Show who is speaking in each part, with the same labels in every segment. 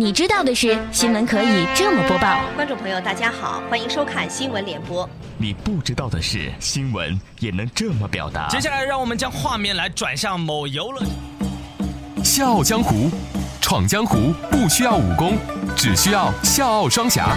Speaker 1: 你知道的是，新闻可以这么播报。
Speaker 2: 观众朋友，大家好，欢迎收看新闻联播。
Speaker 3: 你不知道的是，新闻也能这么表达。
Speaker 4: 接下来，让我们将画面来转向某游乐。
Speaker 5: 笑傲江湖，闯江湖不需要武功，只需要笑傲双侠。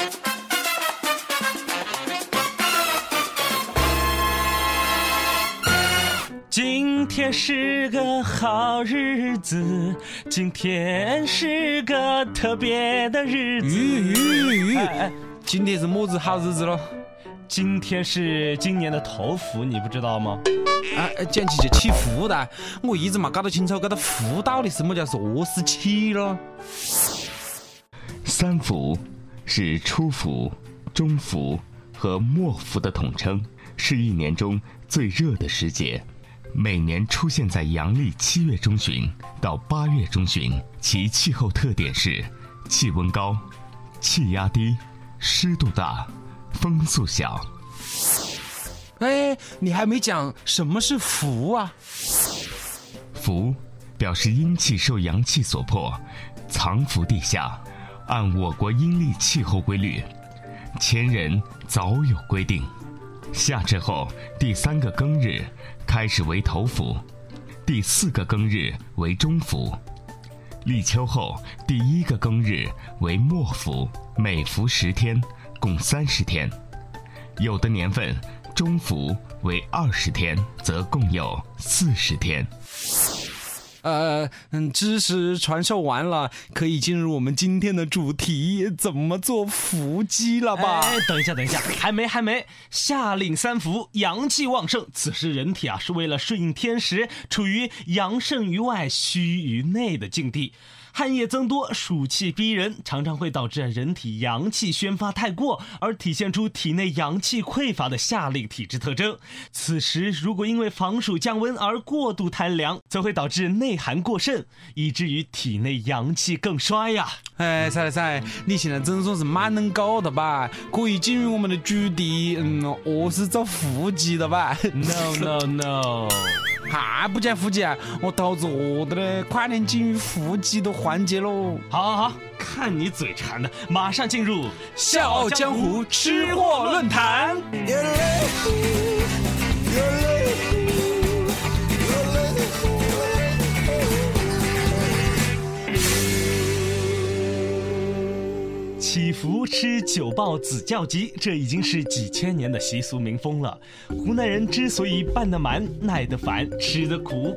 Speaker 4: 今天是个好日子，今天是个特别的日子。
Speaker 6: 今天是么子好日子咯？
Speaker 4: 今天是今年的头伏，你不知道吗？
Speaker 6: 啊，讲起就起伏的，我一直没搞得清楚，这个伏到底什么叫何时起咯？
Speaker 3: 三伏是初伏、中伏和末伏的统称，是一年中最热的时节。每年出现在阳历七月中旬到八月中旬，其气候特点是气温高、气压低、湿度大、风速小。
Speaker 6: 哎，你还没讲什么是伏啊？
Speaker 3: 伏表示阴气受阳气所迫，藏伏地下。按我国阴历气候规律，前人早有规定。夏至后第三个庚日开始为头伏，第四个庚日为中伏，立秋后第一个庚日为末伏，每伏十天，共三十天。有的年份中伏为二十天，则共有四十天。
Speaker 6: 呃，嗯，知识传授完了，可以进入我们今天的主题，怎么做伏击了吧？
Speaker 4: 哎，等一下，等一下，还没，还没。下令三伏，阳气旺盛，此时人体啊是为了顺应天时，处于阳盛于外、虚于内的境地。汗液增多，暑气逼人，常常会导致人体阳气宣发太过，而体现出体内阳气匮乏的下令体质特征。此时如果因为防暑降温而过度贪凉，则会导致内寒过剩，以至于体内阳气更衰呀。
Speaker 6: 哎，赛了赛，你现在整说是蛮能搞的吧？可以进入我们的主题，嗯，我是做腹肌的吧
Speaker 4: ？No No No。
Speaker 6: 还不见腹肌啊？我肚子饿的嘞，快点进入腹肌的环节喽！
Speaker 4: 好，好，好，看你嘴馋的，马上进入《
Speaker 6: 笑傲江湖》吃货论坛。
Speaker 4: 福吃九豹子叫鸡，这已经是几千年的习俗民风了。湖南人之所以办得满、耐得烦、吃得苦，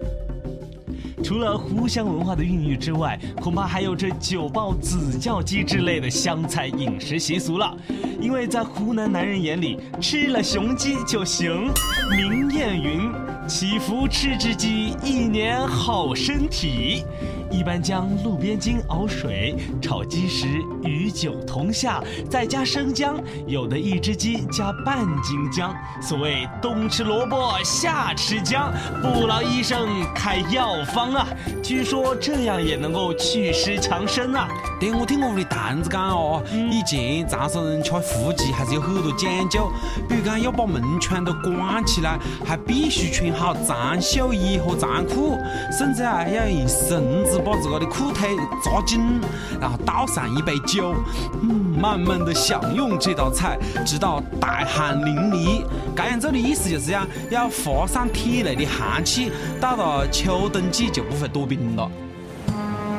Speaker 4: 除了湖湘文化的孕育之外，恐怕还有这九豹子叫鸡之类的湘菜饮食习俗了。因为在湖南男人眼里，吃了雄鸡就行。名艳云：“祈福吃只鸡，一年好身体。”一般将路边筋熬水炒鸡时与酒同下，再加生姜。有的一只鸡加半斤姜。所谓冬吃萝卜夏吃姜，不劳医生开药方啊。据说这样也能够祛湿强身啊。
Speaker 6: 对，我听我屋的蛋子讲哦，以前长沙人吃伏鸡还是有很多讲究，比如讲要把门窗都关起来，还必须穿好长袖衣和长裤，甚至啊要用绳子。把自个的裤腿扎紧，然后倒上一杯酒，嗯，慢慢的享用这道菜，直到大汗淋漓。这样做的意思就是呀，要发散体内的寒气，到了秋冬季就不会多病了。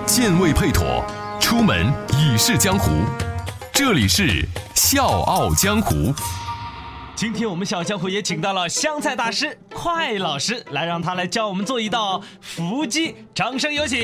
Speaker 5: 健胃配妥，出门已是江湖。这里是笑傲江湖。
Speaker 4: 今天我们小江湖也请到了湘菜大师快老师，来让他来教我们做一道伏鸡，掌声有请。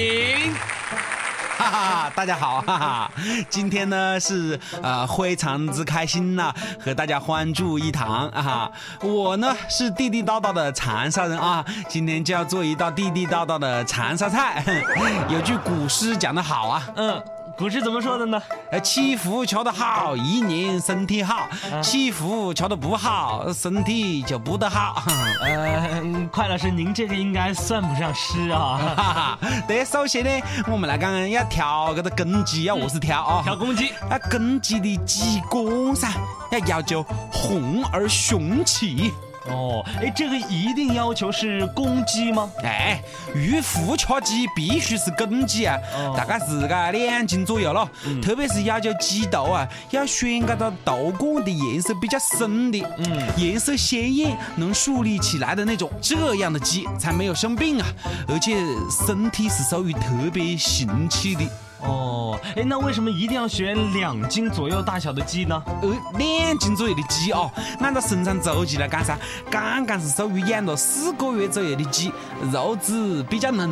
Speaker 6: 哈哈，大家好，哈哈，今天呢是呃非常之开心呐、和大家欢聚一堂啊哈。我呢是地地道道的长沙人啊，今天就要做一道地地道道的长沙菜。有句古诗讲得好啊，
Speaker 4: 嗯，古诗怎么说的呢？
Speaker 6: 呃，祈福求得好，一年身体好；祈福求得不好，身体就不得好。
Speaker 4: 呃，快老师，您这个应该算不上诗啊。
Speaker 6: 哈哈，对，首先呢，我们来讲要调这个公鸡要何是调啊？
Speaker 4: 调公鸡，
Speaker 6: 啊，公鸡的鸡冠噻，要要求红而雄气。
Speaker 4: 哦，哎，这个一定要求是公鸡吗？
Speaker 6: 哎，御夫吃鸡必须是公鸡啊，
Speaker 4: 哦
Speaker 6: 大概是个两斤左右了。特别是要求鸡头啊，要选这个头冠的颜色比较深的，
Speaker 4: 嗯
Speaker 6: 颜色鲜艳，能竖立起来的那种，这样的鸡才没有生病啊，而且身体是属于特别雄气的。
Speaker 4: 哦，哎，那为什么一定要选两斤左右大小的鸡呢？
Speaker 6: 呃，两斤左右的鸡哦，按照生产周期来讲噻，刚刚是属于养了四个月左右的鸡，肉质比较嫩。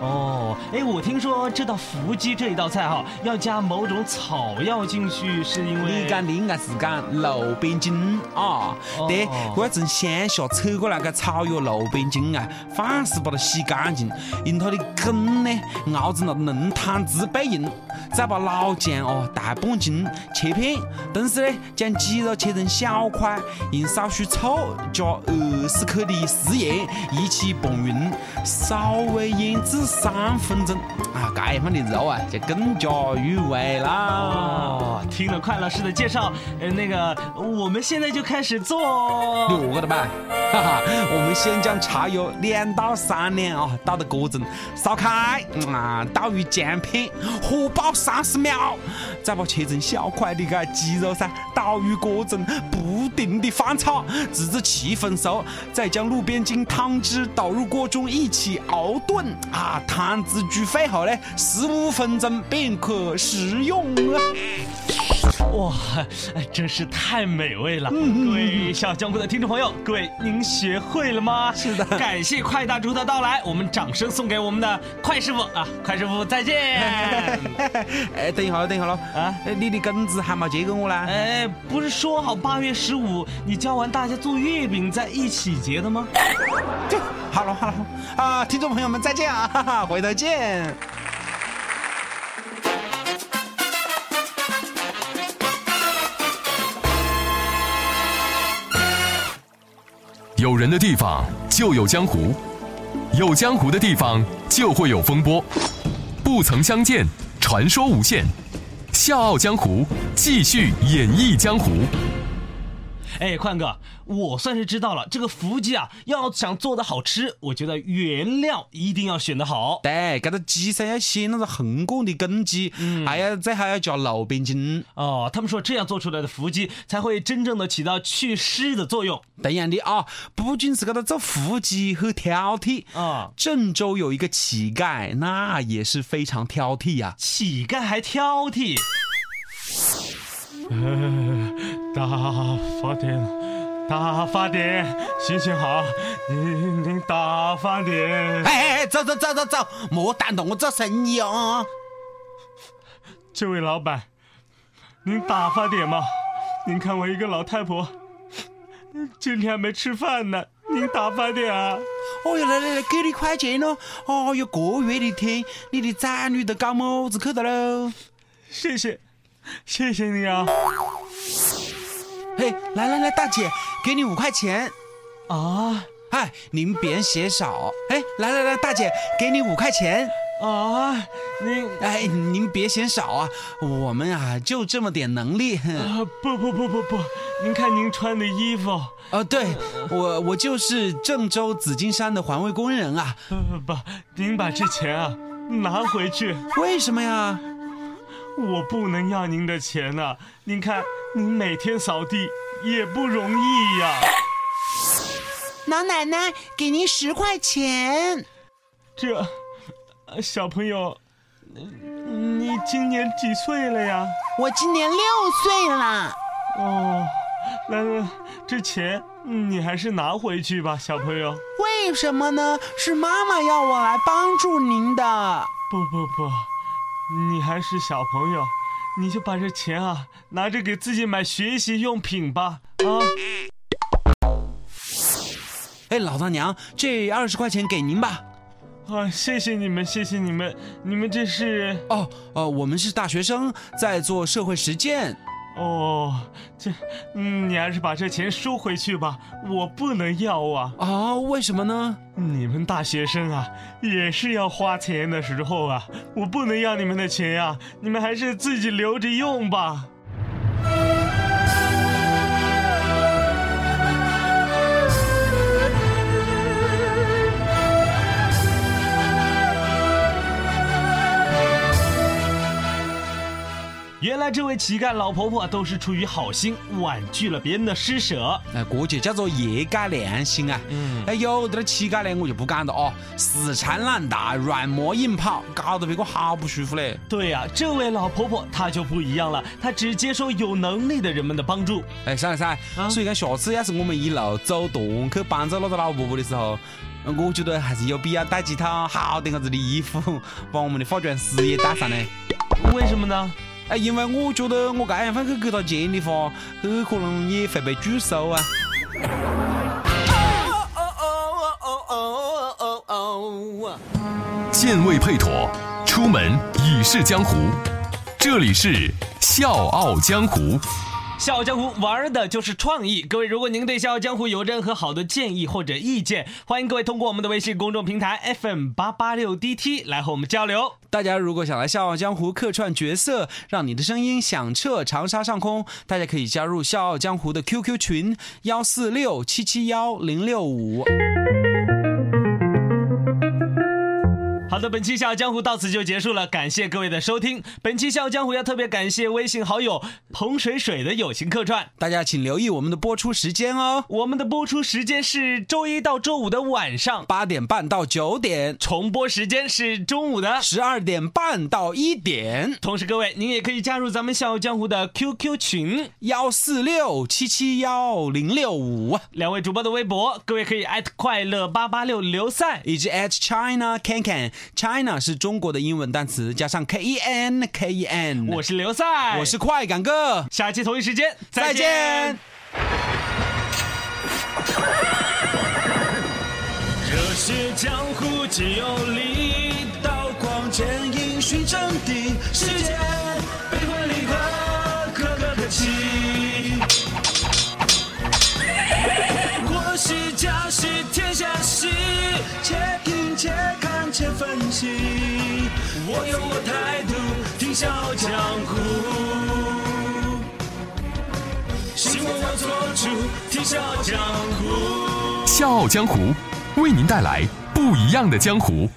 Speaker 4: 哦，哎，我听说这道伏鸡这一道菜哈，要加某种草药进去，是因为
Speaker 6: 你讲的应该是讲路边筋啊，
Speaker 4: 哦
Speaker 6: 对，我要从乡下扯过来个草药路边筋啊，凡是把它洗干净，用它的根呢熬成了浓汤汁备引，再把老姜哦、大半斤切片，同时呢将鸡肉切成小块，用少许醋加二十克的食盐一起拌匀，稍微腌制三分钟啊，这样的肉啊就更加入味啦。
Speaker 4: 哦，听了快老师的介绍，呃，那个我们现在就开始做。
Speaker 6: 六个的吧，哈哈，我们先将茶油两到三两啊倒到锅中，烧开，嗯啊，倒入姜片，火爆三十秒，再把切成小块的个鸡肉噻倒入锅中，不停的翻炒，直至七分熟，再将路边筋汤汁倒入锅中一起熬炖，啊，汤汁煮沸后呢，十五分钟便可食用了。
Speaker 4: 哇，哎真是太美味了！各位小江湖的听众朋友，各位您学会了吗？
Speaker 6: 是的
Speaker 4: 感谢快大厨的到来，我们掌声送给我们的快师傅啊！快师傅再见！
Speaker 6: 哎，等一下了，等一下了，
Speaker 4: 啊
Speaker 6: 啊，你的工资还没结给我呢？
Speaker 4: 哎，不是说好八月十五你教完大家做月饼再一起结的吗？
Speaker 6: 就好了好了啊，听众朋友们再见啊，哈哈，回头见。
Speaker 5: 有人的地方就有江湖，有江湖的地方就会有风波。不曾相见，传说无限。笑傲江湖，继续演绎江湖。
Speaker 4: 哎，宽哥，我算是知道了，这个伏鸡啊，要想做的好吃，我觉得原料一定要选的好。
Speaker 6: 对，这个鸡噻要选那个红果的公鸡，还要最好要加老边筋。
Speaker 4: 哦，他们说这样做出来的伏鸡才会真正的起到祛湿的作用
Speaker 6: 这样的啊，不仅是这个做伏鸡很挑剔
Speaker 4: 啊。
Speaker 6: 郑州有一个乞丐，那也是非常挑剔呀、
Speaker 4: 乞丐还挑剔。大发点，大发点，行行好，您您大发点。
Speaker 6: 哎哎哎，走走走走走，莫耽误我做生意哦。
Speaker 4: 这位老板，您打发点嘛！您看我一个老太婆，今天还没吃饭呢，您打发点啊！
Speaker 6: 哦哟，来来来，给你块钱喽！哦哟，个月的天，你的崽女都搞么子去的喽？
Speaker 4: 谢谢，谢谢你啊！
Speaker 6: 嘿，来来来，大姐，给你五块钱。
Speaker 4: 啊
Speaker 6: 哎，您别嫌少。哎，来来来，大姐，给你五块钱。
Speaker 4: 啊，您
Speaker 6: 哎，您别嫌少啊，我们啊就这么点能力。
Speaker 4: 啊不不不不不，您看您穿的衣服，
Speaker 6: 啊，对我我就是郑州紫金山的环卫工人啊。
Speaker 4: 不不不，您把这钱啊拿回去，
Speaker 6: 为什么呀？
Speaker 4: 我不能要您的钱呐、您看您每天扫地也不容易呀、
Speaker 6: 老奶奶，给您十块钱。
Speaker 4: 这，呃小朋友，嗯你今年几岁了呀？
Speaker 6: 我今年六岁了。
Speaker 4: 哦，来来，这钱嗯你还是拿回去吧，小朋友。
Speaker 6: 为什么呢？是妈妈要我来帮助您的。
Speaker 4: 不不不，你还是小朋友，你就把这钱啊拿着给自己买学习用品吧。啊，
Speaker 6: 哎，老大娘，这二十块钱给您吧。
Speaker 4: 啊，谢谢你们，谢谢你们，你们这是？
Speaker 6: 哦，呃，我们是大学生，在做社会实践。
Speaker 4: 哦，这，嗯，你还是把这钱收回去吧，我不能要啊！
Speaker 6: 啊，为什么呢？
Speaker 4: 你们大学生啊，也是要花钱的时候啊，我不能要你们的钱呀，你们还是自己留着用吧。原来这位乞丐老婆婆都是出于好心，婉拒了别人的施舍。
Speaker 6: 哎，过节叫做业界良心啊。嗯。哎，有的乞丐呢，我就不敢了哦，死缠烂打，软磨硬泡，搞得别个好不舒服嘞。
Speaker 4: 对呀，这位老婆婆她就不一样了，她只接受有能力的人们的帮助。
Speaker 6: 哎，噻噻，所以讲下次要是我们一路走动去帮助那个老婆婆的时候，我觉得还是有必要带几套好点子的衣服，把我们的化妆师也带上呢。
Speaker 4: 为什么呢？
Speaker 6: 哎，因为我觉得我这样放去给他钱的话，很可能也会被拒收啊。
Speaker 5: 剑未配妥，出门已是江湖。这里是《笑傲江湖》。
Speaker 4: 笑傲江湖玩的就是创意。各位，如果您对笑傲江湖有任何好的建议或者意见，欢迎各位通过我们的微信公众平台 FM 八八六 DT 来和我们交流。
Speaker 6: 大家如果想来笑傲江湖客串角色，让你的声音响彻长沙上空，大家可以加入笑傲江湖的 QQ 群幺四六七七幺零六五。
Speaker 4: 的，本期《笑傲江湖》到此就结束了，感谢各位的收听。本期《笑傲江湖》要特别感谢微信好友彭水水的友情客串，
Speaker 6: 大家请留意我们的播出时间哦。
Speaker 4: 我们的播出时间是周一到周五的晚上
Speaker 6: 八点半到九点，
Speaker 4: 重播时间是中午的
Speaker 6: 十二点半到一点。
Speaker 4: 同时，各位您也可以加入咱们《笑傲江湖》的 QQ 群
Speaker 6: 幺四六七七幺零六五，
Speaker 4: 两位主播的微博，各位可以艾特快乐八八六刘赛
Speaker 6: 以及 at China Can Can。China 是中国的英文单词，加上 K E N K E N。
Speaker 4: 我是刘赛，
Speaker 6: 我是快感哥，
Speaker 4: 下期同一时间
Speaker 6: 再见。
Speaker 7: 热血江湖只有力，刀光剑影寻真谛，世间笑傲江湖。
Speaker 5: 笑傲江湖，为您带来不一样的江湖。